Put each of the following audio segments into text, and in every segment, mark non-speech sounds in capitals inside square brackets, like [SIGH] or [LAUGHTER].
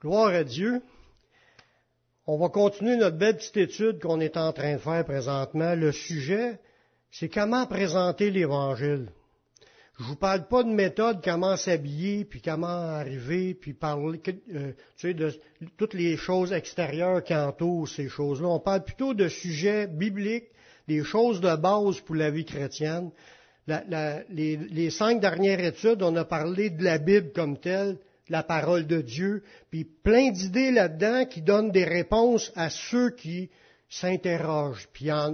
Gloire à Dieu. On va continuer notre belle petite étude qu'on est en train de faire présentement. Le sujet, c'est comment présenter l'Évangile. Je vous parle pas de méthode, comment s'habiller, puis comment arriver, puis parler, euh, tu sais, de toutes les choses extérieures qui entourent ces choses-là. On parle plutôt de sujets bibliques, des choses de base pour la vie chrétienne. Les cinq dernières études, on a parlé de la Bible comme telle, la parole de Dieu, puis plein d'idées là-dedans qui donnent des réponses à ceux qui s'interrogent,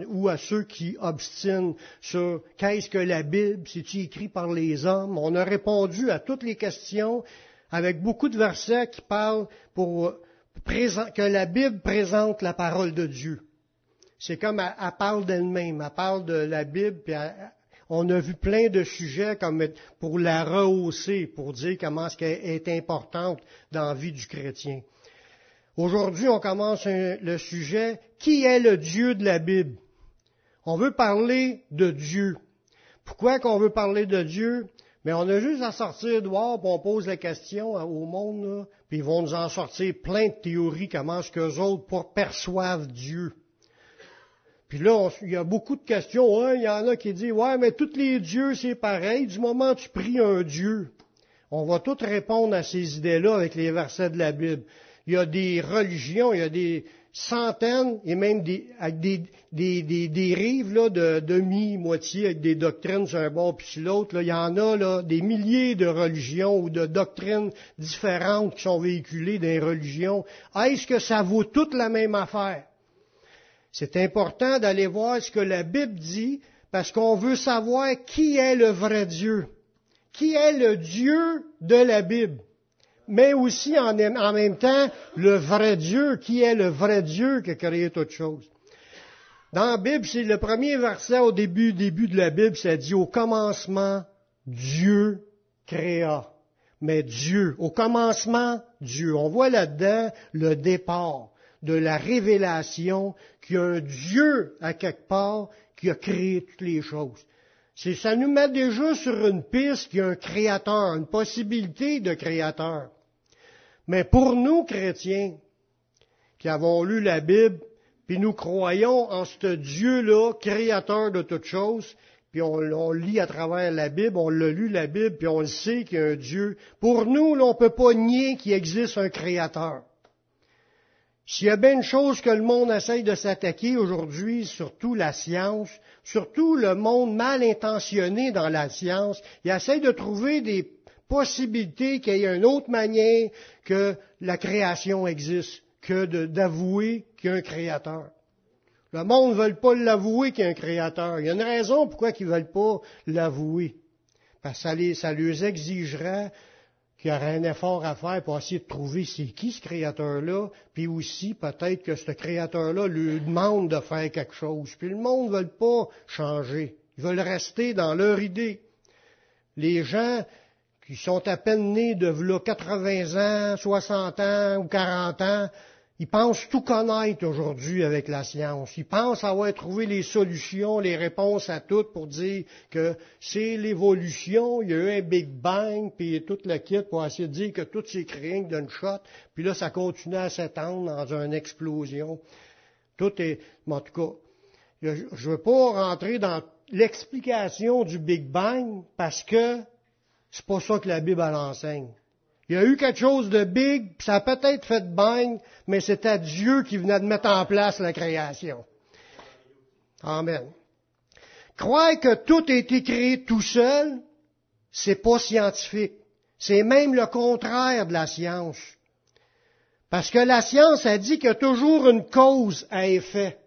ou à ceux qui obstinent sur qu'est-ce que la Bible, c'est-tu écrit par les hommes? On a répondu à toutes les questions avec beaucoup de versets qui parlent pour que la Bible présente la parole de Dieu. C'est comme elle, elle parle d'elle-même, elle parle de la Bible, puis elle, on a vu plein de sujets comme pour la rehausser, pour dire comment est-ce qu'elle est importante dans la vie du chrétien. Aujourd'hui, on commence le sujet Qui est le Dieu de la Bible? On veut parler de Dieu. Pourquoi qu'on veut parler de Dieu? Mais on a juste à sortir dehors, puis on pose la question au monde, puis ils vont nous en sortir plein de théories comment est-ce qu'eux autres perçoivent Dieu. Puis là, il y a beaucoup de questions. Il y en a qui disent, ouais, mais tous les dieux, c'est pareil. Du moment où tu pries un Dieu, on va tous répondre à ces idées-là avec les versets de la Bible. Il y a des religions, il y a des centaines et même des, avec des, des, des, des rives là, de demi-moitié avec des doctrines sur un bord puis sur l'autre. Il y en a là, des milliers de religions ou de doctrines différentes qui sont véhiculées dans les religions. Est-ce que ça vaut toute la même affaire? C'est important d'aller voir ce que la Bible dit parce qu'on veut savoir qui est le vrai Dieu, qui est le Dieu de la Bible, mais aussi en, même temps le vrai Dieu, qui est le vrai Dieu qui a créé toute chose. Dans la Bible, c'est le premier verset au début, début de la Bible, ça dit au commencement, Dieu créa. Mais Dieu, au commencement, Dieu. On voit là-dedans le départ de la révélation qu'il y a un Dieu à quelque part qui a créé toutes les choses. C'est, ça nous met déjà sur une piste qu'il y a un créateur, une possibilité de créateur. Mais pour nous, chrétiens, qui avons lu la Bible, puis nous croyons en ce Dieu-là, créateur de toutes choses, puis on, lit à travers la Bible, on l'a lu la Bible, puis on le sait qu'il y a un Dieu. Pour nous, là, on ne peut pas nier qu'il existe un créateur. S'il y a bien une chose que le monde essaye de s'attaquer aujourd'hui, surtout la science, surtout le monde mal intentionné dans la science, il essaye de trouver des possibilités qu'il y ait une autre manière que la création existe, que d'avouer qu'il y a un créateur. Le monde ne veut pas l'avouer qu'il y a un créateur. Il y a une raison pourquoi ils ne veulent pas l'avouer. Parce que ça, les, exigerait qu'il y aurait un effort à faire pour essayer de trouver c'est qui ce créateur-là, puis aussi peut-être que ce créateur-là lui demande de faire quelque chose. Puis le monde ne veut pas changer. Ils veulent rester dans leur idée. Les gens qui sont à peine nés de là, 80 ans, 60 ans ou 40 ans, ils pensent tout connaître aujourd'hui avec la science. Ils pensent avoir trouvé les solutions, les réponses à tout pour dire que c'est l'évolution, il y a eu un Big Bang, puis toute la kit pour essayer de dire que tout s'est créé d'une shot, puis là, ça continue à s'étendre dans une explosion. Tout est, en tout cas, je ne veux pas rentrer dans l'explication du Big Bang parce que c'est pas ça que la Bible enseigne. Il y a eu quelque chose de big, ça a peut-être fait bang, mais c'était Dieu qui venait de mettre en place la création. Amen. Croire que tout a été créé tout seul, c'est pas scientifique. C'est même le contraire de la science. Parce que la science a dit qu'il y a toujours une cause à effet.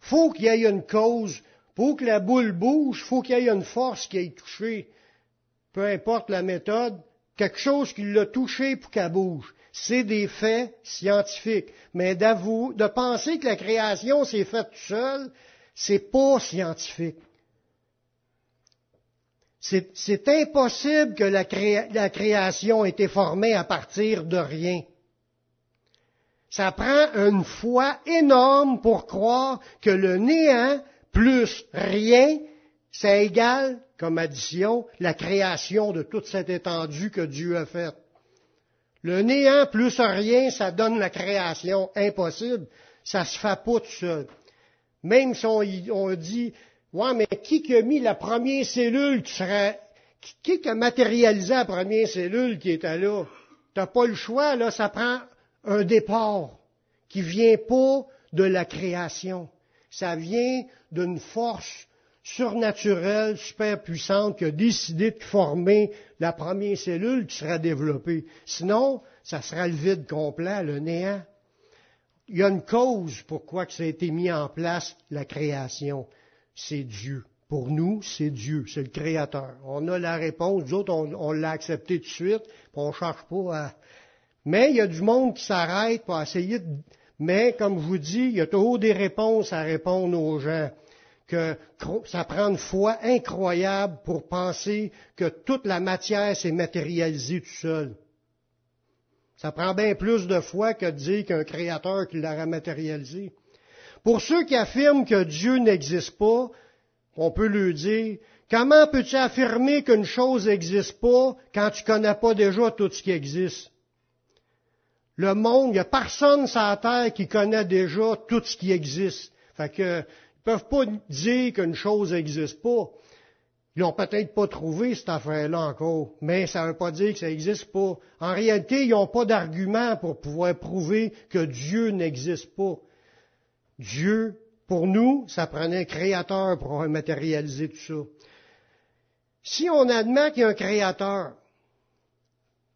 Faut qu'il y ait une cause. Pour que la boule bouge, faut qu'il y ait une force qui ait touché. Peu importe la méthode, quelque chose qui l'a touché pour qu'elle bouge. C'est des faits scientifiques. Mais d'avouer, de penser que la création s'est faite toute seule, c'est pas scientifique. C'est impossible que la création ait été formée à partir de rien. Ça prend une foi énorme pour croire que le néant plus rien, ça égale comme addition la création de toute cette étendue que Dieu a faite. Le néant plus rien, ça donne la création. Impossible. Ça se fait pas tout seul. Même si on, dit, ouais, mais qui a mis la première cellule qui serait, qui, qui a matérialisé la première cellule qui était là? T'as pas le choix, là, ça prend un départ qui vient pas de la création. Ça vient d'une force surnaturelle, super puissante, qui a décidé de former la première cellule qui sera développée. Sinon, ça sera le vide complet, le néant. Il y a une cause pourquoi ça a été mis en place, la création. C'est Dieu. Pour nous, c'est Dieu, c'est le Créateur. On a la réponse, nous autres, on, l'a accepté tout de suite, puis on ne cherche pas à... Mais il y a du monde qui s'arrête pour essayer de... Mais, comme je vous dis, il y a toujours des réponses à répondre aux gens que ça prend une foi incroyable pour penser que toute la matière s'est matérialisée tout seul. Ça prend bien plus de foi que de dire qu'un créateur qui l'a matérialisé. Pour ceux qui affirment que Dieu n'existe pas, on peut lui dire, comment peux-tu affirmer qu'une chose n'existe pas quand tu connais pas déjà tout ce qui existe? Le monde, il n'y a personne sur la terre qui connaît déjà tout ce qui existe. Fait que, peuvent pas dire qu'une chose n'existe pas. Ils n'ont peut-être pas trouvé cette affaire-là encore, mais ça ne veut pas dire que ça n'existe pas. En réalité, ils n'ont pas d'argument pour pouvoir prouver que Dieu n'existe pas. Dieu, pour nous, ça prenait un créateur pour matérialiser tout ça. Si on admet qu'il y a un créateur,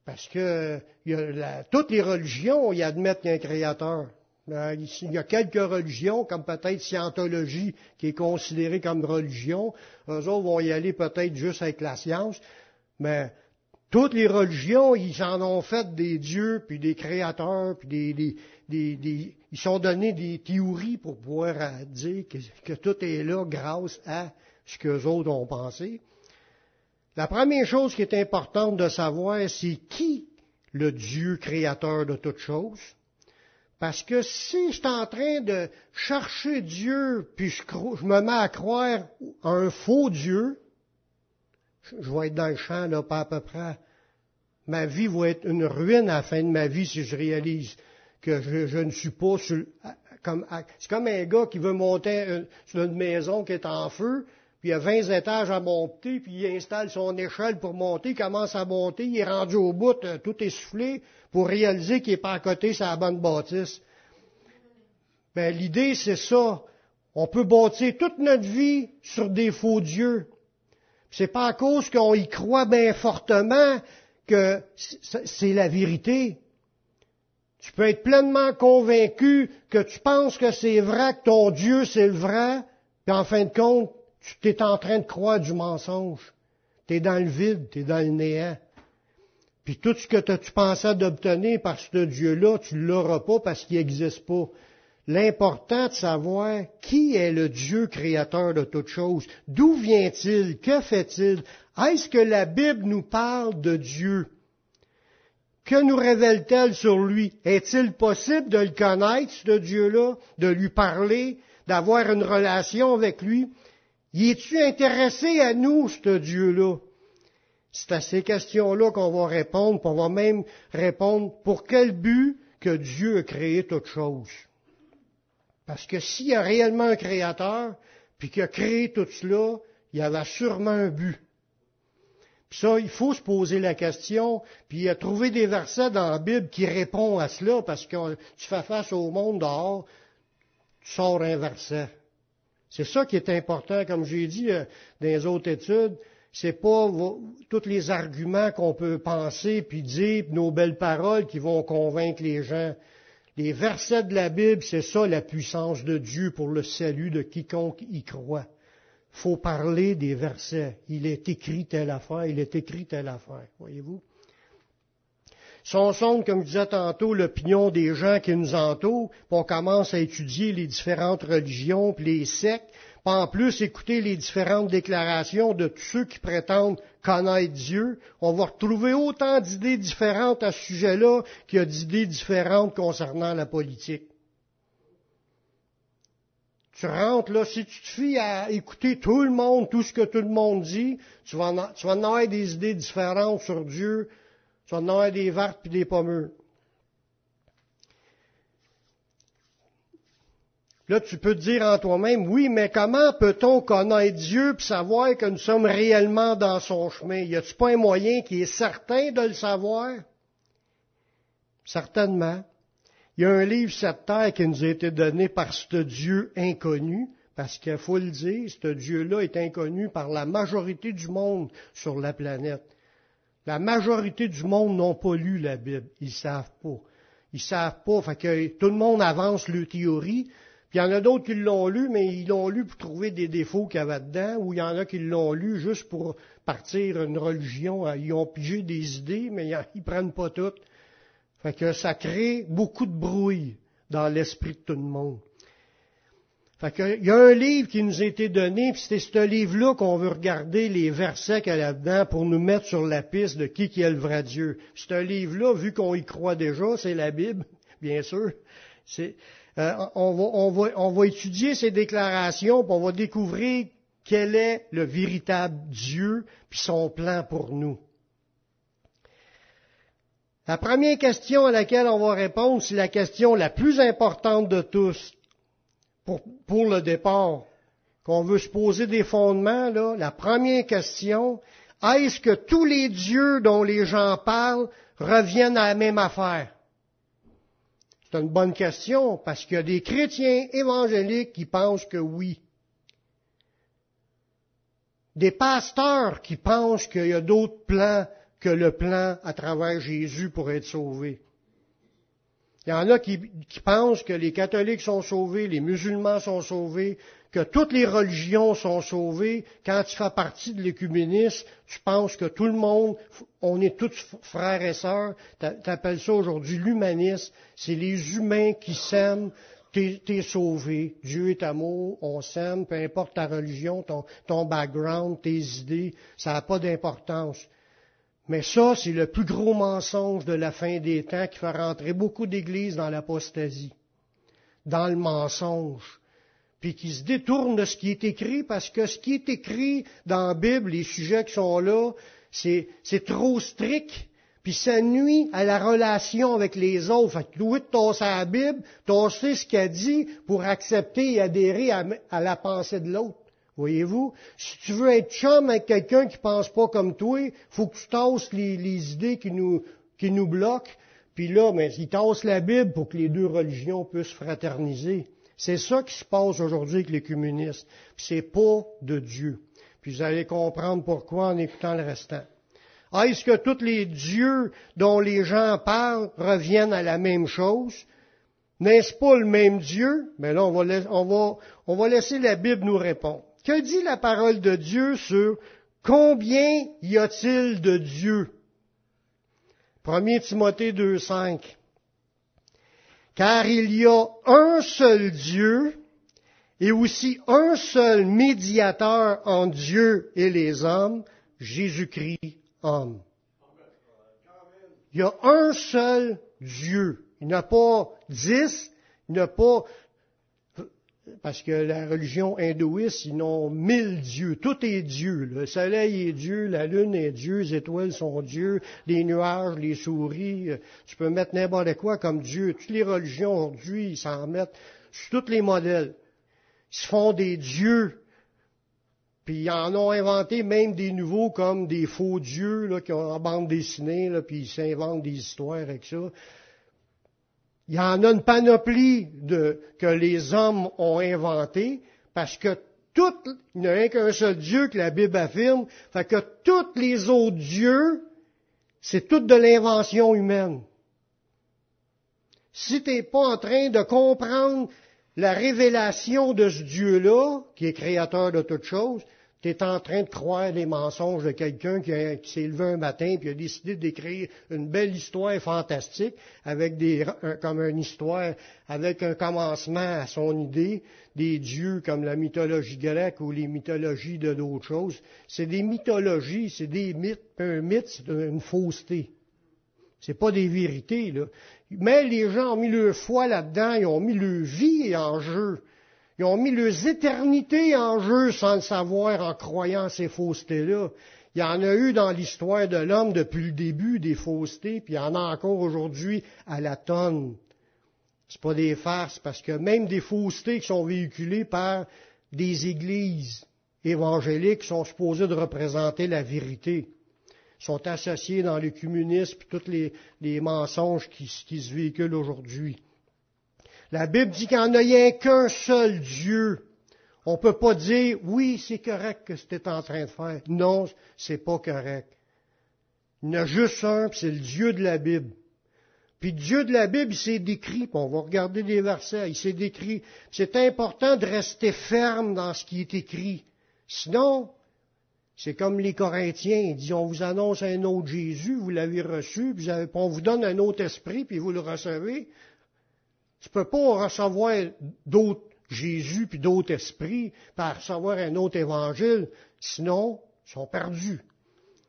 parce que toutes les religions, ils admettent qu'il y a un créateur. Euh, il y a quelques religions, comme peut-être Scientologie, qui est considérée comme religion. Eux autres vont y aller peut-être juste avec la science. Mais toutes les religions, ils en ont fait des dieux, puis des créateurs, puis des, des, ils sont donnés des théories pour pouvoir euh, dire que, que tout est là grâce à ce qu'eux autres ont pensé. La première chose qui est importante de savoir, c'est qui le Dieu créateur de toutes choses. Parce que si je suis en train de chercher Dieu, puis je, me mets à croire à un faux Dieu, je vais être dans le champ, là, pas à peu près. Ma vie va être une ruine à la fin de ma vie si je réalise que je, ne suis pas sur, comme, c'est comme un gars qui veut monter sur une maison qui est en feu, puis il y a 20 étages à monter, puis il installe son échelle pour monter, il commence à monter, il est rendu au bout, euh, tout essoufflé, pour réaliser qu'il n'est pas à côté sur la bonne bâtisse. Ben, l'idée, c'est ça. On peut bâtir toute notre vie sur des faux dieux. C'est pas à cause qu'on y croit bien fortement que c'est la vérité. Tu peux être pleinement convaincu que tu penses que c'est vrai, que ton Dieu c'est le vrai, puis en fin de compte, tu es en train de croire du mensonge. Tu es dans le vide, tu es dans le néant. Puis tout ce que tu pensais d'obtenir par ce Dieu-là, tu ne l'auras pas parce qu'il n'existe pas. L'important de savoir qui est le Dieu créateur de toutes choses? D'où vient-il? Que fait-il? Est-ce que la Bible nous parle de Dieu? Que nous révèle-t-elle sur lui? Est-il possible de le connaître, ce Dieu-là, de lui parler, d'avoir une relation avec lui? Y es-tu intéressé à nous, ce Dieu-là? C'est à ces questions-là qu'on va répondre, puis on va même répondre pour quel but que Dieu a créé toute chose. Parce que s'il y a réellement un créateur, puis qu'il a créé tout cela, il y avait sûrement un but. Puis ça, il faut se poser la question, puis trouver des versets dans la Bible qui répondent à cela, parce que tu fais face au monde dehors, tu sors un verset. C'est ça qui est important, comme j'ai dit euh, dans les autres études. C'est pas tous les arguments qu'on peut penser puis dire, nos belles paroles qui vont convaincre les gens. Les versets de la Bible, c'est ça la puissance de Dieu pour le salut de quiconque y croit. Faut parler des versets. Il est écrit telle affaire, il est écrit telle affaire. Voyez-vous? Si on sonde, comme je disais tantôt, l'opinion des gens qui nous entourent, puis on commence à étudier les différentes religions, puis les sectes, puis en plus écouter les différentes déclarations de tous ceux qui prétendent connaître Dieu, on va retrouver autant d'idées différentes à ce sujet-là qu'il y a d'idées différentes concernant la politique. Tu rentres là, si tu te fies à écouter tout le monde, tout ce que tout le monde dit, tu vas en, tu vas en avoir des idées différentes sur Dieu, Tu vas en des vertes puis des pommures. Là, tu peux te dire en toi-même, oui, mais comment peut-on connaître Dieu puis savoir que nous sommes réellement dans son chemin? Y a-t-il pas un moyen qui est certain de le savoir? Certainement. Il y a un livre cette terre qui nous a été donné par ce Dieu inconnu, parce qu'il faut le dire, ce Dieu-là est inconnu par la majorité du monde sur la planète. La majorité du monde n'ont pas lu la Bible. Ils savent pas. Ils savent pas. Fait que tout le monde avance le théorie, puis il y en a d'autres qui l'ont lu, mais ils l'ont lu pour trouver des défauts qu'il y avait dedans, ou il y en a qui l'ont lu juste pour partir une religion. Ils ont pigé des idées, mais ils prennent pas toutes. Fait que ça crée beaucoup de bruit dans l'esprit de tout le monde. Fait que, il y a un livre qui nous a été donné, puis c'est ce livre-là qu'on veut regarder les versets qu'il y a là-dedans pour nous mettre sur la piste de qui qui est le vrai Dieu. C'est un livre-là, vu qu'on y croit déjà, c'est la Bible, [LAUGHS] bien sûr. Euh, on, va, étudier ces déclarations, puis on va découvrir quel est le véritable Dieu, puis son plan pour nous. La première question à laquelle on va répondre, c'est la question la plus importante de tous pour, le départ. Qu'on veut se poser des fondements, la première question, est-ce que tous les dieux dont les gens parlent reviennent à la même affaire? C'est une bonne question parce qu'il y a des chrétiens évangéliques qui pensent que oui. Des pasteurs qui pensent qu'il y a d'autres plans que le plan à travers Jésus pour être sauvé. Il y en a qui, pensent que les catholiques sont sauvés, les musulmans sont sauvés, que toutes les religions sont sauvées. Quand tu fais partie de l'écuménisme, tu penses que tout le monde, on est tous frères et sœurs. Tu appelles ça aujourd'hui l'humanisme. C'est les humains qui s'aiment. T'es es sauvé. Dieu est amour, on s'aime, peu importe ta religion, ton, ton background, tes idées, ça n'a pas d'importance. Mais ça, c'est le plus gros mensonge de la fin des temps qui fait rentrer beaucoup d'églises dans l'apostasie, dans le mensonge, puis qui se détourne de ce qui est écrit parce que ce qui est écrit dans la Bible, les sujets qui sont là, c'est, trop strict, puis ça nuit à la relation avec les autres. Fait que tu tasser la Bible, tasser ce qu'elle dit pour accepter et adhérer à la pensée de l'autre. Voyez-vous? Si tu veux être chum avec quelqu'un qui pense pas comme toi, faut que tu tasses les, idées qui nous, qui nous bloquent. Puis là, mais il tasse la Bible pour que les deux religions puissent fraterniser. C'est ça qui se passe aujourd'hui avec les communistes. Puis c'est pas de Dieu. Puis vous allez comprendre pourquoi en écoutant le restant. Est-ce que tous les dieux dont les gens parlent reviennent à la même chose? N'est-ce pas le même Dieu? Mais là, on va, on va, on va laisser la Bible nous répondre. Que dit la parole de Dieu sur combien y a-t-il de Dieu? 1 Timothée 2.5. Car il y a un seul Dieu et aussi un seul médiateur entre Dieu et les hommes, Jésus-Christ homme. Il y a un seul Dieu. Il n'y a pas dix, il n'y a pas parce que la religion hindouiste, ils ont mille dieux. Tout est Dieu. Le soleil est Dieu, la lune est Dieu, les étoiles sont Dieu, les nuages, les souris. Euh, tu peux mettre n'importe quoi comme Dieu. Toutes les religions aujourd'hui, ils s'en mettent sur tous les modèles. Ils se font des dieux. Puis ils en ont inventé même des nouveaux comme des faux dieux là, qui ont en bande dessinée, là, puis ils s'inventent des histoires avec ça. Il y en a une panoplie de, que les hommes ont inventé, parce que tout, il n'y a qu'un seul Dieu que la Bible affirme, fait que tous les autres dieux, c'est tout de l'invention humaine. Si tu n'es pas en train de comprendre la révélation de ce Dieu-là, qui est créateur de toutes choses, tu es en train de croire les mensonges de quelqu'un qui, s'est levé un matin et a décidé d'écrire une belle histoire fantastique avec des, comme une histoire avec un commencement à son idée, des dieux comme la mythologie grecque ou les mythologies de d'autres choses. C'est des mythologies, c'est des mythes. Un mythe, c'est une fausseté. C'est pas des vérités, là. Mais les gens ont mis leur foi là-dedans, ils ont mis leur vie en jeu. Ils ont mis leurs éternités en jeu sans le savoir en croyant ces faussetés-là. Il y en a eu dans l'histoire de l'homme depuis le début des faussetés, puis il y en a encore aujourd'hui à la tonne. C'est pas des farces, parce que même des faussetés qui sont véhiculées par des églises évangéliques sont supposées de représenter la vérité, sont associés dans le communisme et tous les, mensonges qui se véhiculent aujourd'hui. La Bible dit qu'il n'y qu'un seul Dieu on ne peut pas dire, oui, c'est correct que es en train de faire. Non, c'est pas correct. Il y en a juste un, c'est le Dieu de la Bible. Puis Dieu de la Bible, il s'est décrit, puis on va regarder les versets, il s'est décrit. C'est important de rester ferme dans ce qui est écrit. Sinon, c'est comme les Corinthiens, ils disent, on vous annonce un autre Jésus, vous l'avez reçu, puis on vous donne un autre esprit, puis vous le recevez. Tu ne peux pas recevoir d'autres Jésus puis d'autres esprits par recevoir un autre évangile, sinon, ils sont perdus.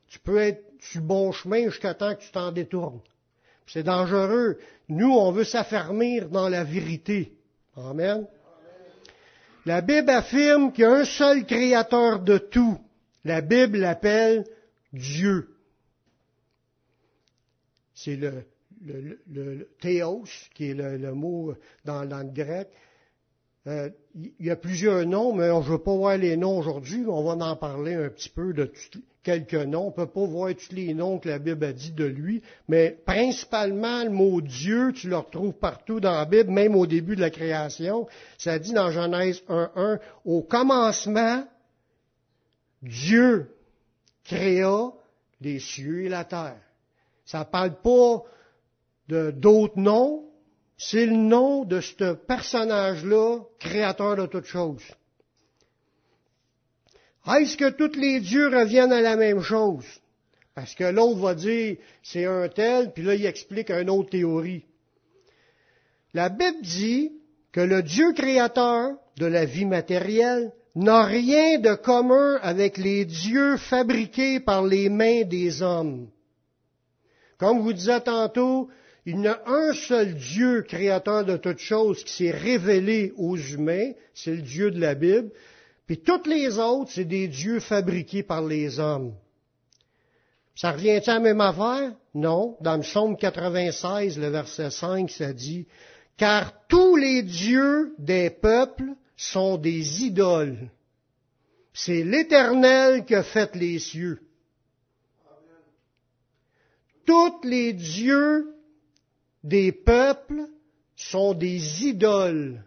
Tu peux être sur bon chemin jusqu'à temps que tu t'en détournes. C'est dangereux. Nous, on veut s'affermir dans la vérité. Amen. La Bible affirme qu'il y a un seul créateur de tout. La Bible l'appelle Dieu. C'est le, le, théos, qui est le, mot dans, dans le grec. Euh, il y a plusieurs noms, mais je ne veux pas voir les noms aujourd'hui. On va en parler un petit peu de quelques noms. On ne peut pas voir tous les noms que la Bible a dit de lui, mais principalement le mot Dieu, tu le retrouves partout dans la Bible, même au début de la création. Ça dit dans Genèse 1.1, au commencement, Dieu créa les cieux et la terre. Ça ne parle pas d'autres noms, c'est le nom de ce personnage-là, créateur de toutes choses. Est-ce que tous les dieux reviennent à la même chose? Parce que l'autre va dire c'est un tel, puis là il explique une autre théorie. La Bible dit que le Dieu créateur de la vie matérielle n'a rien de commun avec les dieux fabriqués par les mains des hommes. Comme vous disiez tantôt, il y a un seul Dieu créateur de toutes choses qui s'est révélé aux humains, c'est le Dieu de la Bible, puis toutes les autres, c'est des dieux fabriqués par les hommes. Ça revient à la même affaire? Non. Dans le psaume 96, le verset 5, ça dit, Car tous les dieux des peuples sont des idoles. C'est l'Éternel qui a fait les cieux. Tous les dieux des peuples sont des idoles.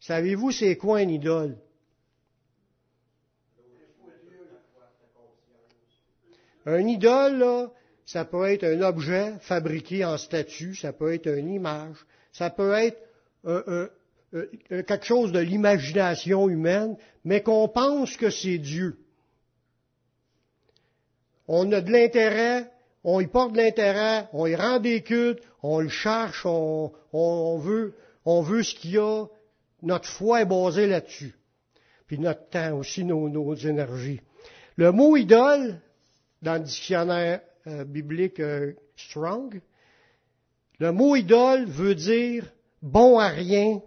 Savez-vous c'est quoi une idole? Un idole, ça peut être un objet fabriqué en statue, ça peut être une image, ça peut être quelque chose de l'imagination humaine, mais qu'on pense que c'est Dieu. On a de l'intérêt on y porte de l'intérêt, on y rend des cultes, on le cherche, on, veut, on veut ce qu'il y a. Notre foi est basée là-dessus. Puis notre temps aussi, nos, énergies. Le mot idole, dans le dictionnaire euh, biblique euh, Strong, le mot idole veut dire bon à rien,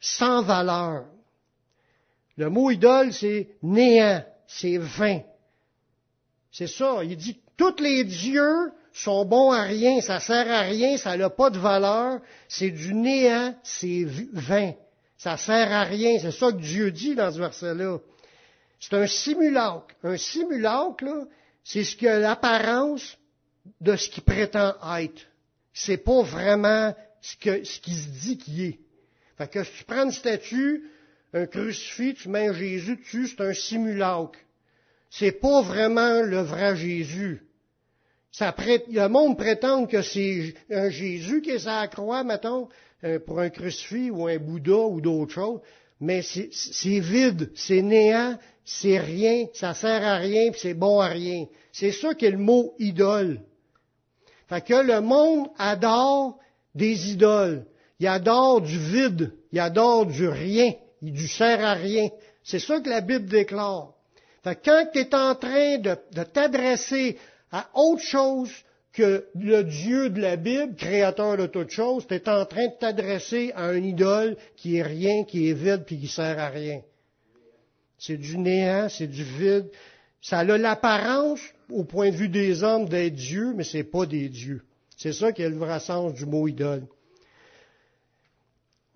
sans valeur. Le mot idole, c'est néant, c'est vain. C'est ça, il dit tous les dieux sont bons à rien, ça sert à rien, ça n'a pas de valeur, c'est du néant, c'est vain. Ça sert à rien, c'est ça que Dieu dit dans ce verset-là. C'est un simulacre. Un simulacre, c'est ce qui a l'apparence de ce qui prétend être. C'est pas vraiment ce, que, ce qui se dit qu'il est. Fait que si tu prends une statue, un crucifix, tu mets un Jésus dessus, c'est un simulacre. C'est pas vraiment le vrai Jésus. Le monde prétend que c'est un Jésus qui est à croix, mettons, euh, pour un crucifix ou un Bouddha ou d'autres choses, mais c'est vide, c'est néant, c'est rien, ça sert à rien, puis c'est bon à rien. C'est ça qu'est le mot idole. Fait que le monde adore des idoles. Il adore du vide, il adore du rien, il du sert à rien. C'est ça que la Bible déclare. Fait que quand tu es en train de t'adresser à autre chose que le Dieu de la Bible, créateur de toutes choses, tu es en train de t'adresser à un idole qui est rien, qui est vide, puis qui sert à rien. C'est du néant, c'est du vide. Ça a l'apparence, au point de vue des hommes, d'être Dieu, mais c'est pas des dieux. C'est ça qui est le vrai sens du mot idole.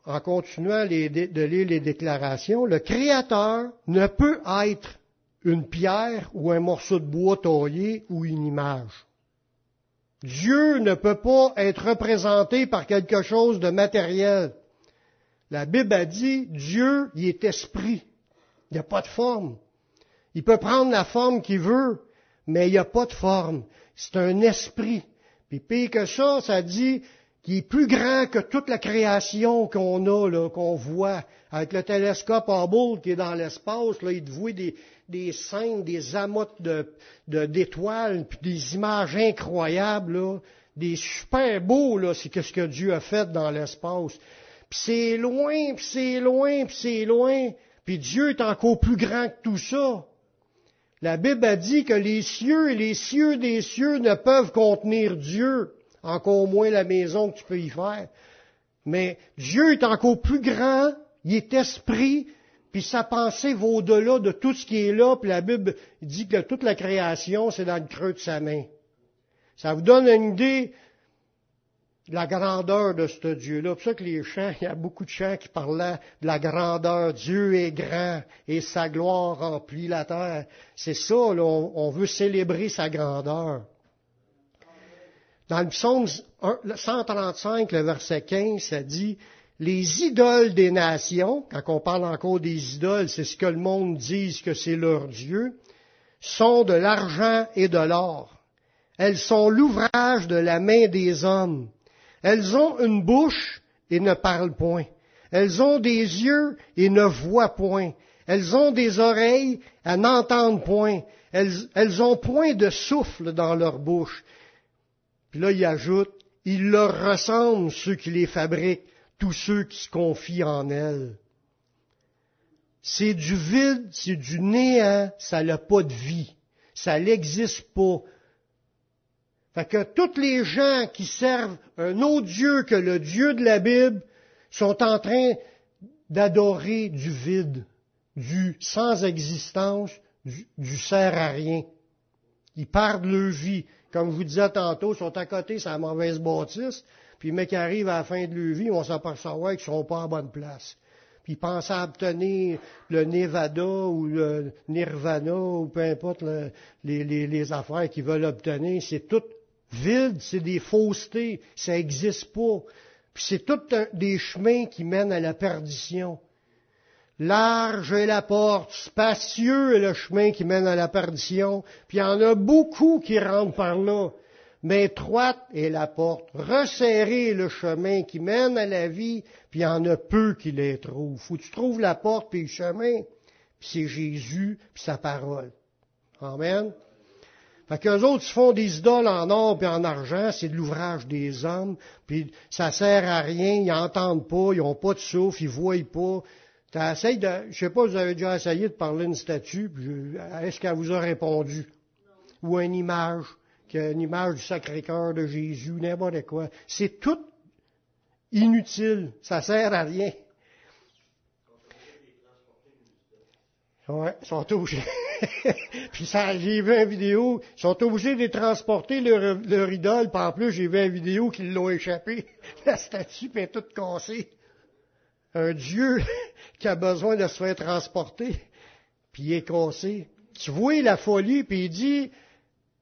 En continuant de lire les déclarations, le Créateur ne peut être une pierre ou un morceau de bois taillé ou une image. Dieu ne peut pas être représenté par quelque chose de matériel. La Bible a dit, Dieu, il est esprit. Il n'y a pas de forme. Il peut prendre la forme qu'il veut, mais il n'y a pas de forme. C'est un esprit. Puis pire que ça, ça dit qu'il est plus grand que toute la création qu'on a, là, qu'on voit. Avec le télescope Hubble qui est dans l'espace, là, il voit des, des scènes, des amottes d'étoiles, puis des images incroyables, là, des super beaux, là, c'est ce que Dieu a fait dans l'espace. Puis c'est loin, puis c'est loin, puis c'est loin. Puis Dieu est encore plus grand que tout ça. La Bible a dit que les cieux et les cieux des cieux ne peuvent contenir Dieu, encore moins la maison que tu peux y faire. Mais Dieu est encore plus grand, il est esprit, puis sa pensée va au-delà de tout ce qui est là, puis la Bible dit que toute la création, c'est dans le creux de sa main. Ça vous donne une idée la grandeur de ce Dieu-là. C'est pour ça que les chants, il y a beaucoup de chants qui parlaient de la grandeur. Dieu est grand et sa gloire remplit la terre. C'est ça, là, on, veut célébrer sa grandeur. Dans le psaume 135, le verset 15, ça dit, les idoles des nations, quand on parle encore des idoles, c'est ce que le monde dit que c'est leur Dieu, sont de l'argent et de l'or. Elles sont l'ouvrage de la main des hommes. Elles ont une bouche et ne parlent point. Elles ont des yeux et ne voient point. Elles ont des oreilles et n'entendent point. Elles, elles ont point de souffle dans leur bouche. Puis là, il ajoute, ils leur ressemblent ceux qui les fabriquent, tous ceux qui se confient en elles. C'est du vide, c'est du néant, ça n'a pas de vie. Ça n'existe pas. Fait que tous les gens qui servent un autre Dieu que le Dieu de la Bible sont en train d'adorer du vide, du sans existence, du, du sert à rien. Ils perdent leur vie. Comme je vous disais tantôt, sont à côté, c'est la mauvaise bâtisse, puis les mecs arrivent à la fin de leur vie, on s'aperçoit qu'ils sont pas à bonne place. Puis ils pensent à obtenir le Nevada ou le Nirvana ou peu importe les, les, affaires qu'ils veulent obtenir, c'est tout vide, c'est des faussetés, ça n'existe pas. Puis c'est tous des chemins qui mènent à la perdition. Large est la porte, spacieux est le chemin qui mène à la perdition, puis il y en a beaucoup qui rentrent par là. Mais étroite est la porte, resserré est le chemin qui mène à la vie, puis il y en a peu qui les trouvent. Faut tu trouves la porte puis le chemin, puis c'est Jésus puis sa parole. Amen. Fait qu'eux autres, ils font des idoles en or et en argent, c'est de l'ouvrage des hommes, puis ça sert à rien, ils n'entendent pas, ils n'ont pas de souffle, ils voient pas. T'essayes de, je sais pas, vous avez déjà essayé de parler une statue, est-ce qu'elle vous a répondu? Ou une image, une image du Sacré-Cœur de Jésus, n'importe quoi. C'est tout inutile, ça sert à rien. Ouais, ils sont obligés. [LAUGHS] puis ça, j'ai vu une vidéo, ils sont obligés de transporter, leur, leur idole, puis en plus, j'ai vu une vidéo qu'ils l'ont échappé. [LAUGHS] La statue est toute cassée. Un Dieu [LAUGHS] qui a besoin de se faire transporter, puis il est cassé. Tu vois la folie, puis il dit,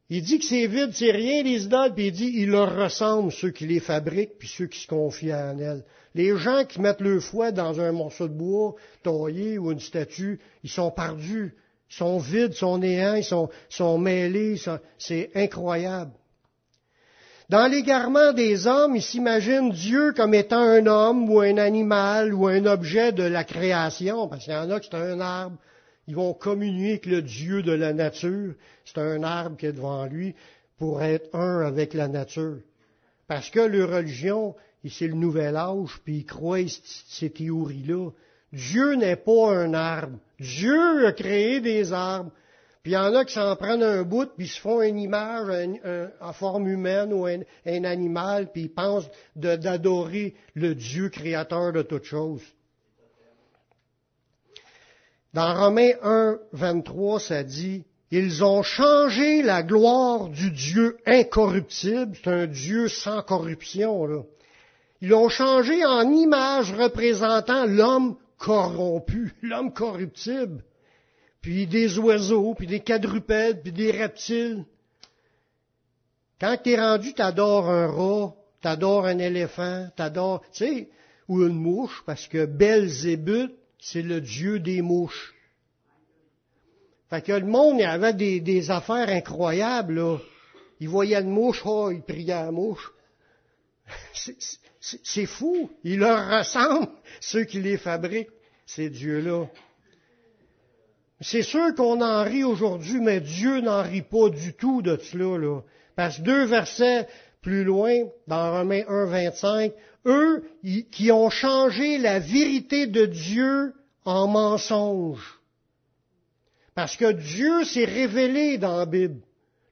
il dit que c'est vide, c'est rien les idoles, puis il dit, il leur ressemble ceux qui les fabriquent, puis ceux qui se confient en elles. Les gens qui mettent le foi dans un morceau de bois taillé ou une statue, ils sont perdus, ils sont vides, ils sont néants, ils sont, sont mêlés, c'est incroyable. Dans l'égarement des hommes, ils s'imaginent Dieu comme étant un homme ou un animal ou un objet de la création, parce qu'il y en a qui c'est un arbre, ils vont communier avec le Dieu de la nature, c'est un arbre qui est devant lui, pour être un avec la nature. Parce que leur religion, c'est le nouvel âge, puis ils croient ces théories-là. Dieu n'est pas un arbre. Dieu a créé des arbres. Puis il y en a qui s'en prennent un bout, puis ils se font une image en forme humaine ou un, animal, puis ils pensent d'adorer le Dieu créateur de toutes choses. Dans Romains 1, 23, ça dit, Ils ont changé la gloire du Dieu incorruptible, c'est un Dieu sans corruption, là. Ils l'ont changé en image représentant l'homme corrompu, [LAUGHS] l'homme corruptible, puis des oiseaux, puis des quadrupèdes, puis des reptiles. Quand t'es rendu, t'adores un rat, t'adores un éléphant, t'adores, tu sais, ou une mouche, parce que Belzébuth, c'est le dieu des mouches. Fait que le monde, il avait des, affaires incroyables, là. Il voyait une mouche, oh, il priait à la mouche. [LAUGHS] C'est fou. Il leur ressemble, [LAUGHS] ceux qui les fabriquent, ces dieux-là. C'est sûr qu'on en rit aujourd'hui, mais Dieu n'en rit pas du tout de cela. Là. Parce que deux versets plus loin, dans Romains 1, 25, eux qui ont changé la vérité de Dieu en mensonge. Parce que Dieu s'est révélé dans la Bible.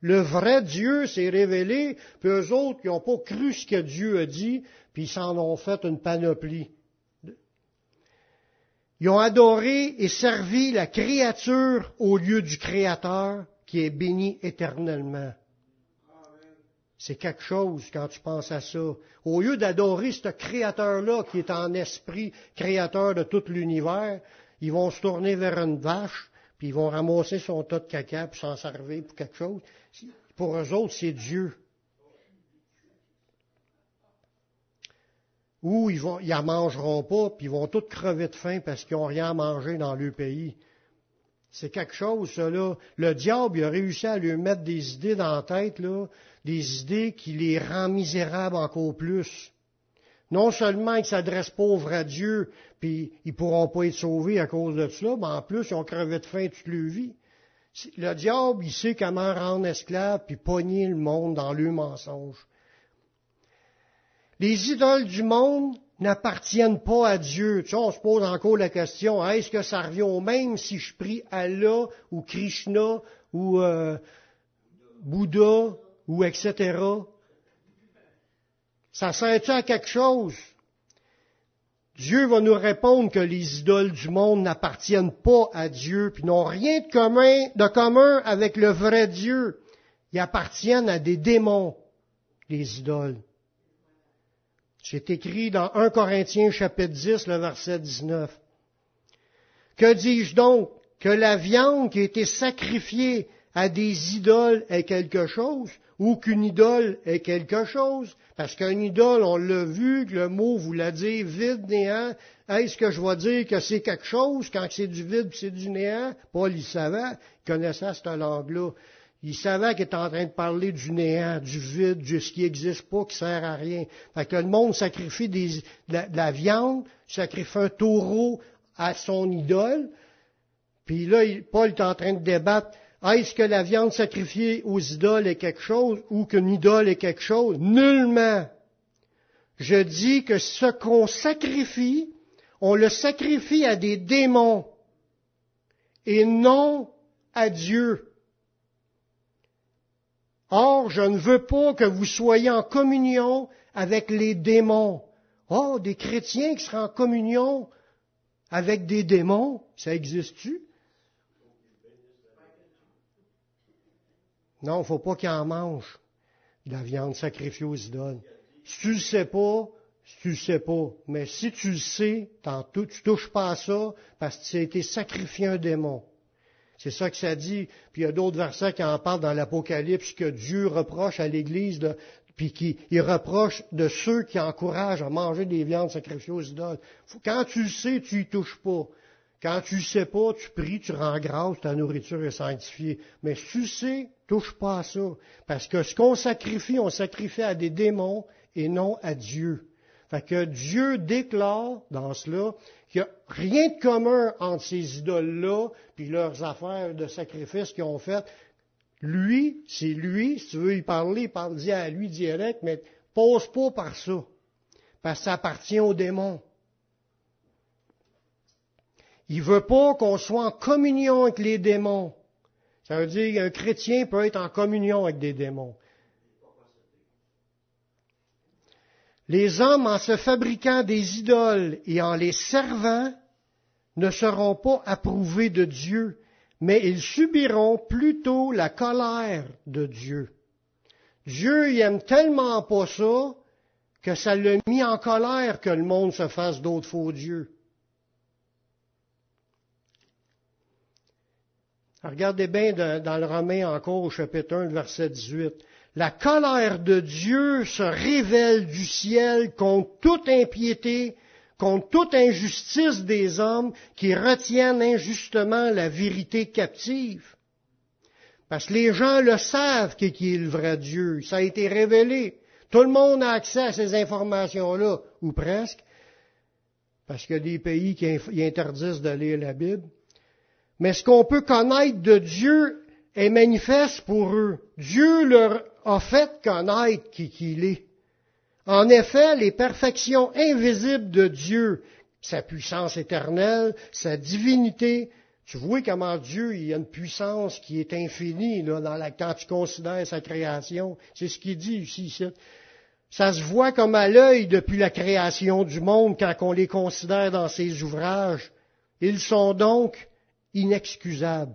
Le vrai Dieu s'est révélé, puis eux autres, qui n'ont pas cru ce que Dieu a dit, puis s'en ont fait une panoplie. Ils ont adoré et servi la créature au lieu du Créateur qui est béni éternellement. C'est quelque chose quand tu penses à ça. Au lieu d'adorer ce créateur-là qui est en esprit créateur de tout l'univers, ils vont se tourner vers une vache, puis ils vont ramasser son tas de caca, puis s'en servir pour quelque chose. Pour eux autres, c'est Dieu. Ou ils vont, ils mangeront pas, puis ils vont tous crever de faim parce qu'ils n'ont rien à manger dans leur pays. C'est quelque chose, là. Le diable, il a réussi à lui mettre des idées dans la tête, là, des idées qui les rend misérables encore plus. Non seulement ils s'adressent pauvres à Dieu, puis ils pourront pas être sauvés à cause de cela, mais en plus, ils ont crevé de faim toute leur vie. Le diable, il sait comment rendre esclave, puis pogner le monde dans le mensonge. Les idoles du monde n'appartiennent pas à Dieu. Tu sais, on se pose encore la question, est-ce que ça revient au même si je prie Allah ou Krishna ou euh, Bouddha ou etc. Ça sert-tu à quelque chose? Dieu va nous répondre que les idoles du monde n'appartiennent pas à Dieu, puis n'ont rien de commun, de commun avec le vrai Dieu. Ils appartiennent à des démons, les idoles. C'est écrit dans 1 Corinthiens chapitre 10, le verset 19. Que dis-je donc? Que la viande qui a été sacrifiée à des idoles est quelque chose ou qu'une idole est quelque chose? Parce qu'une idole, on l'a vu, que le mot voulait dire vide, néant. Est-ce que je vais dire que c'est quelque chose quand c'est du vide c'est du néant? Paul, il savait, il connaissait cette langue-là. Il savait qu'il était en train de parler du néant, du vide, de ce qui n'existe pas, qui sert à rien. Fait que le monde sacrifie de, la, viande, sacrifie un taureau à son idole. Puis là, Paul est en train de débattre. Est-ce que la viande sacrifiée aux idoles est quelque chose ou qu'une idole est quelque chose? Nullement. Je dis que ce qu'on sacrifie, on le sacrifie à des démons et non à Dieu. Or, je ne veux pas que vous soyez en communion avec les démons. Oh, des chrétiens qui seraient en communion avec des démons, ça existe-tu? Non, il ne faut pas qu'ils en mangent de la viande sacrifiée aux idoles. Si tu ne sais pas, si tu le sais pas. Mais si tu le sais, tu ne touches pas à ça parce que tu as été sacrifié un démon. C'est ça que ça dit. Puis il y a d'autres versets qui en parlent dans l'Apocalypse que Dieu reproche à l'Église, puis qu'il reproche de ceux qui encouragent à manger des viandes sacrifiées aux idoles. Quand tu le sais, tu y touches pas. Quand tu ne sais pas, tu pries, tu rends grâce, ta nourriture est sanctifiée. Mais si tu sais, touche pas à ça. Parce que ce qu'on sacrifie, on sacrifie à des démons et non à Dieu. Fait que Dieu déclare dans cela qu'il n'y a rien de commun entre ces idoles-là puis leurs affaires de sacrifice qu'ils ont faites. Lui, c'est lui, si tu veux y parler, parle dis à lui direct, mais pose pas par ça. Parce que ça appartient aux démons. Il veut pas qu'on soit en communion avec les démons. Ça veut dire qu'un chrétien peut être en communion avec des démons. Les hommes, en se fabriquant des idoles et en les servant, ne seront pas approuvés de Dieu, mais ils subiront plutôt la colère de Dieu. Dieu il aime tellement pas ça que ça l'a mis en colère que le monde se fasse d'autres faux dieux. Regardez bien dans, le Romain encore au chapitre 1, verset 18. La colère de Dieu se révèle du ciel contre toute impiété, contre toute injustice des hommes qui retiennent injustement la vérité captive. Parce que les gens le savent qui est le vrai Dieu. Ça a été révélé. Tout le monde a accès à ces informations-là, ou presque, parce qu'il y a des pays qui interdisent de lire la Bible. Mais ce qu'on peut connaître de Dieu est manifeste pour eux. Dieu leur a fait connaître qui qu'il est. En effet, les perfections invisibles de Dieu, sa puissance éternelle, sa divinité, tu vois comment Dieu, il a une puissance qui est infinie dans la, quand tu considères sa création. C'est ce qu'il dit ici. Ça se voit comme à l'œil depuis la création du monde quand on les considère dans ses ouvrages. Ils sont donc inexcusable.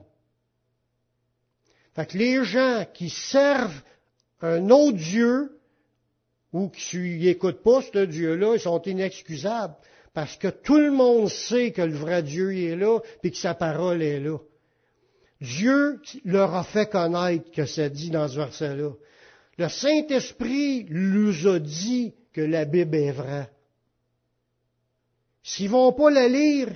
Fait les gens qui servent un autre Dieu ou qui n'écoutent pas ce Dieu-là, ils sont inexcusables parce que tout le monde sait que le vrai Dieu est là et que sa parole est là. Dieu leur a fait connaître que ça dit dans ce verset-là. Le Saint-Esprit nous a dit que la Bible est vraie. S'ils vont pas la lire,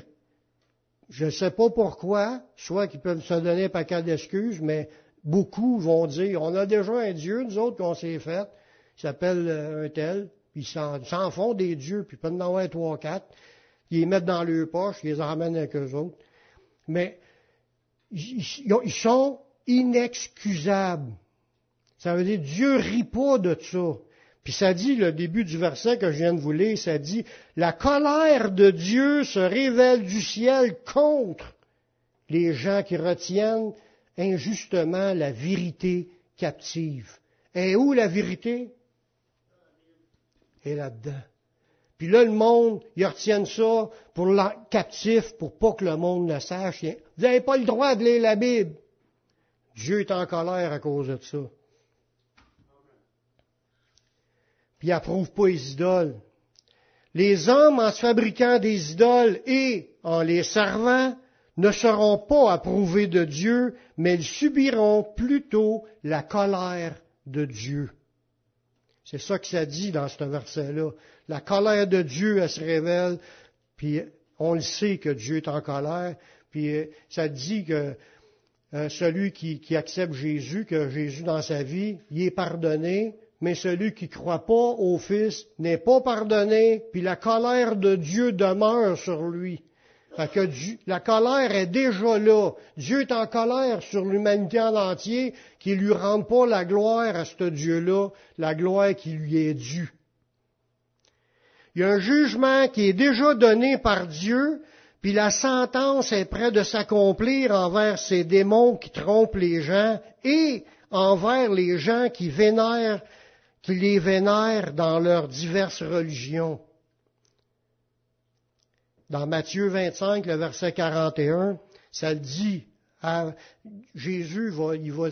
je ne sais pas pourquoi, soit qu'ils peuvent se donner un paquet d'excuses, mais beaucoup vont dire, on a déjà un Dieu, nous autres, qu'on s'est fait, il s'appelle euh, un tel, puis ils s'en font des dieux, puis peuvent en avoir trois, quatre, ils les mettent dans leur poche, ils les emmènent avec eux autres. Mais ils sont inexcusables. Ça veut dire Dieu rit pas de ça. Puis ça dit, le début du verset que je viens de vous lire, ça dit, la colère de Dieu se révèle du ciel contre les gens qui retiennent injustement la vérité captive. Et où la vérité? Et là-dedans. Puis là, le monde, ils retiennent ça pour captif, pour pas que le monde le sache. Vous n'avez pas le droit de lire la Bible. Dieu est en colère à cause de ça. puis approuve pas les idoles. Les hommes, en se fabriquant des idoles et en les servant, ne seront pas approuvés de Dieu, mais ils subiront plutôt la colère de Dieu. C'est ça que ça dit dans ce verset-là. La colère de Dieu, elle se révèle, puis on le sait que Dieu est en colère, puis ça dit que euh, celui qui, qui accepte Jésus, que Jésus dans sa vie, il est pardonné, mais celui qui ne croit pas au Fils n'est pas pardonné, puis la colère de Dieu demeure sur lui. Que la colère est déjà là. Dieu est en colère sur l'humanité en entier, qui lui rend pas la gloire à ce Dieu-là, la gloire qui lui est due. Il y a un jugement qui est déjà donné par Dieu, puis la sentence est près de s'accomplir envers ces démons qui trompent les gens et envers les gens qui vénèrent qui les vénèrent dans leurs diverses religions. Dans Matthieu 25, le verset 41, ça le dit, Jésus va, il va,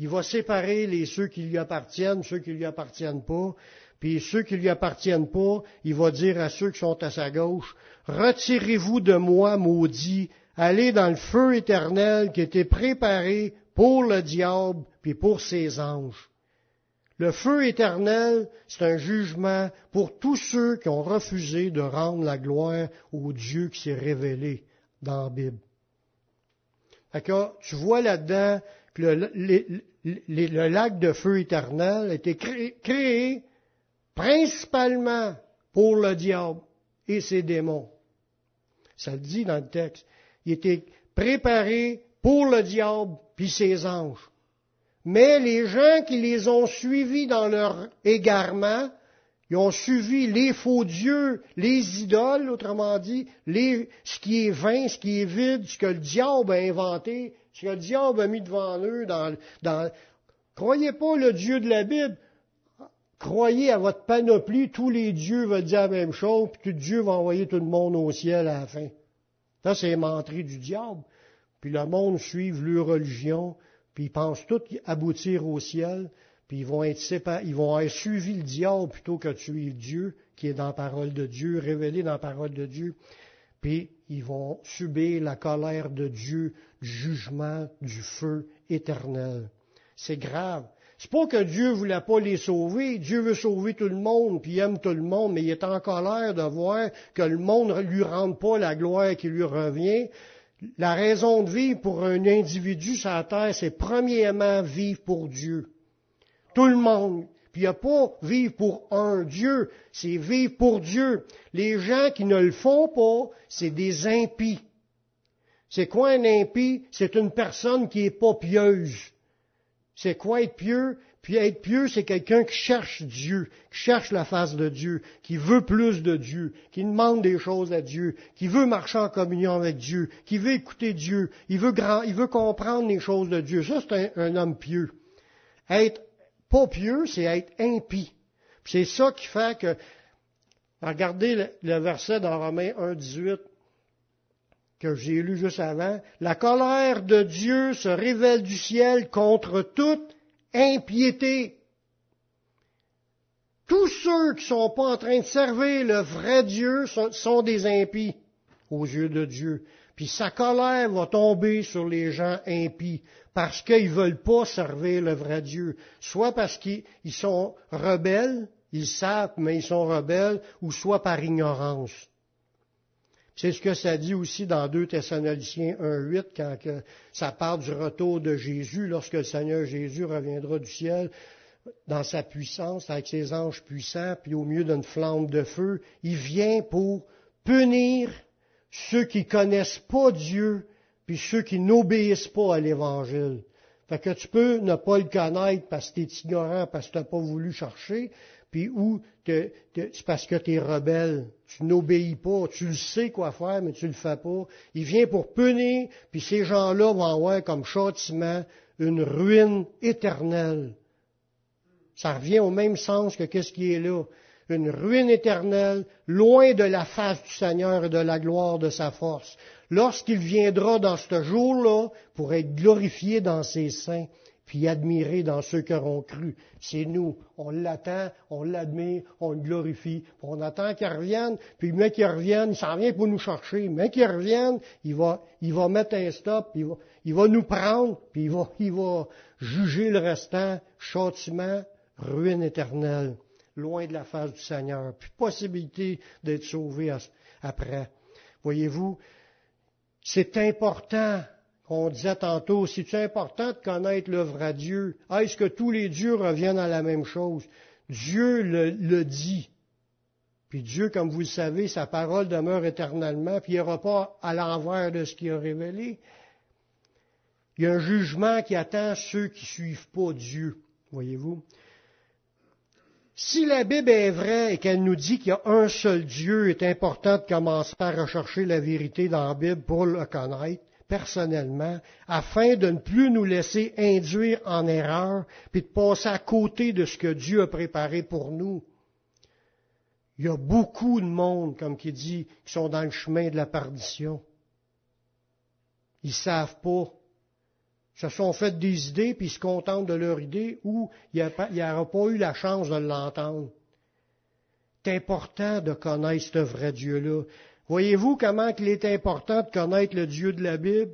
il va séparer les ceux qui lui appartiennent, ceux qui lui appartiennent pas, puis ceux qui lui appartiennent pas, il va dire à ceux qui sont à sa gauche, retirez-vous de moi, maudit, allez dans le feu éternel qui était préparé pour le diable puis pour ses anges. Le feu éternel, c'est un jugement pour tous ceux qui ont refusé de rendre la gloire au Dieu qui s'est révélé dans la Bible. tu vois là-dedans que le, lac de feu éternel a été créé, créé principalement pour le diable et ses démons. Ça le dit dans le texte. Il était préparé pour le diable puis ses anges. Mais les gens qui les ont suivis dans leur égarement, ils ont suivi les faux dieux, les idoles, autrement dit, ce qui est vain, ce qui est vide, ce que le diable a inventé, ce que le diable a mis devant eux. Dans. Croyez pas le Dieu de la Bible. Croyez à votre panoplie, tous les dieux veulent dire la même chose, puis tout Dieu va envoyer tout le monde au ciel à la fin. Ça, c'est menterie du diable. puis le monde suive leur religion, puis ils pensent tous aboutir au ciel, puis ils vont être ils vont suivi le diable plutôt que de suivre Dieu, qui est dans la parole de Dieu, révélé dans la parole de Dieu. Puis ils vont subir la colère de Dieu, du jugement, du feu éternel. C'est grave. C'est pas que Dieu voulait pas les sauver. Dieu veut sauver tout le monde, puis aime tout le monde, mais il est en colère de voir que le monde ne lui rende pas la gloire qui lui revient. La raison de vivre pour un individu sur la terre, c'est premièrement vivre pour Dieu. Tout le monde. Puis il n'y a pas vivre pour un Dieu, c'est vivre pour Dieu. Les gens qui ne le font pas, c'est des impies. C'est quoi un impie? C'est une personne qui est pas pieuse. C'est quoi être pieux? Puis être pieux, c'est quelqu'un qui cherche Dieu, qui cherche la face de Dieu, qui veut plus de Dieu, qui demande des choses à Dieu, qui veut marcher en communion avec Dieu, qui veut écouter Dieu, il veut, grand, il veut comprendre les choses de Dieu. Ça, c'est un, homme pieux. Être pas pieux, c'est être impie. C'est ça qui fait que, regardez le, verset dans Romains 1, 18, que j'ai lu juste avant, la colère de Dieu se révèle du ciel contre toute impiété. Tous ceux qui ne sont pas en train de servir le vrai Dieu sont des impies aux yeux de Dieu. Puis sa colère va tomber sur les gens impies parce qu'ils ne veulent pas servir le vrai Dieu. Soit parce qu'ils sont rebelles, ils savent, mais ils sont rebelles, ou soit par ignorance. C'est ce que ça dit aussi dans 2 Thessaloniciens 1.8 quand ça parle du retour de Jésus, lorsque le Seigneur Jésus reviendra du ciel dans sa puissance, avec ses anges puissants, puis au milieu d'une flamme de feu. Il vient pour punir ceux qui connaissent pas Dieu, puis ceux qui n'obéissent pas à l'Évangile. Fait que tu peux ne pas le connaître parce que tu es ignorant, parce que tu n'as pas voulu chercher, puis où c'est parce que tu es rebelle, tu n'obéis pas, tu le sais quoi faire, mais tu le fais pas. Il vient pour punir, puis ces gens-là vont avoir comme châtiment une ruine éternelle. Ça revient au même sens que qu'est-ce qui est là. Une ruine éternelle, loin de la face du Seigneur et de la gloire de sa force. Lorsqu'il viendra dans ce jour-là pour être glorifié dans ses saints, puis admirer dans ceux qui auront cru. C'est nous. On l'attend, on l'admire, on le glorifie, on attend qu'il revienne, puis le mec qui revienne, il s'en vient pour nous chercher. Le mec qui revienne, il va, il va mettre un stop, il va, il va nous prendre, puis il va, il va juger le restant, châtiment, ruine éternelle, loin de la face du Seigneur, puis possibilité d'être sauvé après. Voyez-vous, c'est important on disait tantôt, c'est important de connaître l'œuvre à Dieu? Est-ce que tous les dieux reviennent à la même chose? Dieu le, dit. Puis Dieu, comme vous le savez, sa parole demeure éternellement, puis il n'y aura pas à l'envers de ce qu'il a révélé. Il y a un jugement qui attend ceux qui ne suivent pas Dieu, voyez-vous. Si la Bible est vraie et qu'elle nous dit qu'il y a un seul Dieu, il est important de commencer à rechercher la vérité dans la Bible pour le connaître personnellement, afin de ne plus nous laisser induire en erreur, puis de passer à côté de ce que Dieu a préparé pour nous. Il y a beaucoup de monde, comme qui dit, qui sont dans le chemin de la perdition. Ils savent pas. Ils se sont fait des idées, puis ils se contentent de leur idée, ou il n'y aura pas eu la chance de l'entendre. C'est important de connaître ce vrai Dieu-là. Voyez-vous comment il est important de connaître le Dieu de la Bible?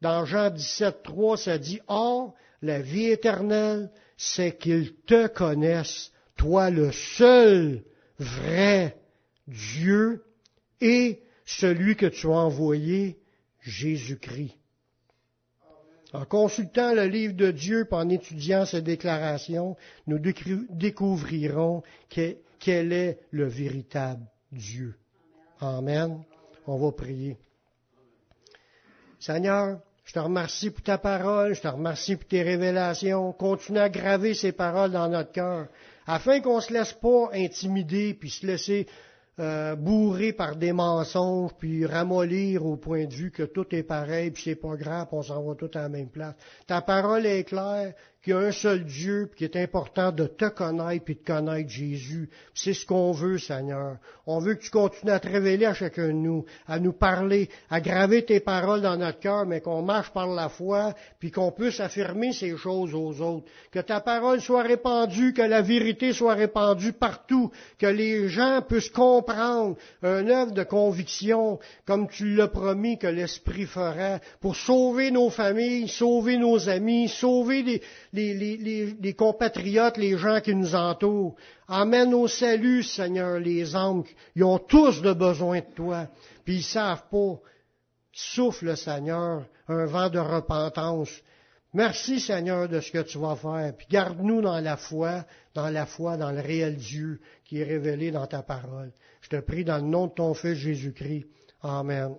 Dans Jean 17, 3, ça dit, Or, la vie éternelle, c'est qu'ils te connaissent, toi le seul vrai Dieu et celui que tu as envoyé, Jésus-Christ. En consultant le livre de Dieu, et en étudiant ses déclarations, nous découvrirons quel est le véritable Dieu. Amen. On va prier. Seigneur, je te remercie pour ta parole, je te remercie pour tes révélations. Continue à graver ces paroles dans notre cœur, afin qu'on ne se laisse pas intimider, puis se laisser euh, bourrer par des mensonges, puis ramollir au point de vue que tout est pareil, puis c'est pas grave, on s'en va tout à la même place. Ta parole est claire, qu'il y a un seul Dieu, puis qu'il est important de te connaître puis de connaître Jésus. C'est ce qu'on veut, Seigneur. On veut que tu continues à te révéler à chacun de nous, à nous parler, à graver tes paroles dans notre cœur, mais qu'on marche par la foi, puis qu'on puisse affirmer ces choses aux autres. Que ta parole soit répandue, que la vérité soit répandue partout, que les gens puissent comprendre un œuvre de conviction, comme tu l'as promis que l'Esprit fera, pour sauver nos familles, sauver nos amis, sauver les, compatriotes, les gens qui nous entourent. Amène au salut, Seigneur, les âmes. Ils ont tous de besoin de toi. Puis ils savent pas. Souffle, Seigneur, un vent de repentance. Merci, Seigneur, de ce que tu vas faire. Puis garde-nous dans la foi, dans la foi, dans le réel Dieu qui est révélé dans ta parole. Je te prie dans le nom de ton Fils Jésus-Christ. Amen.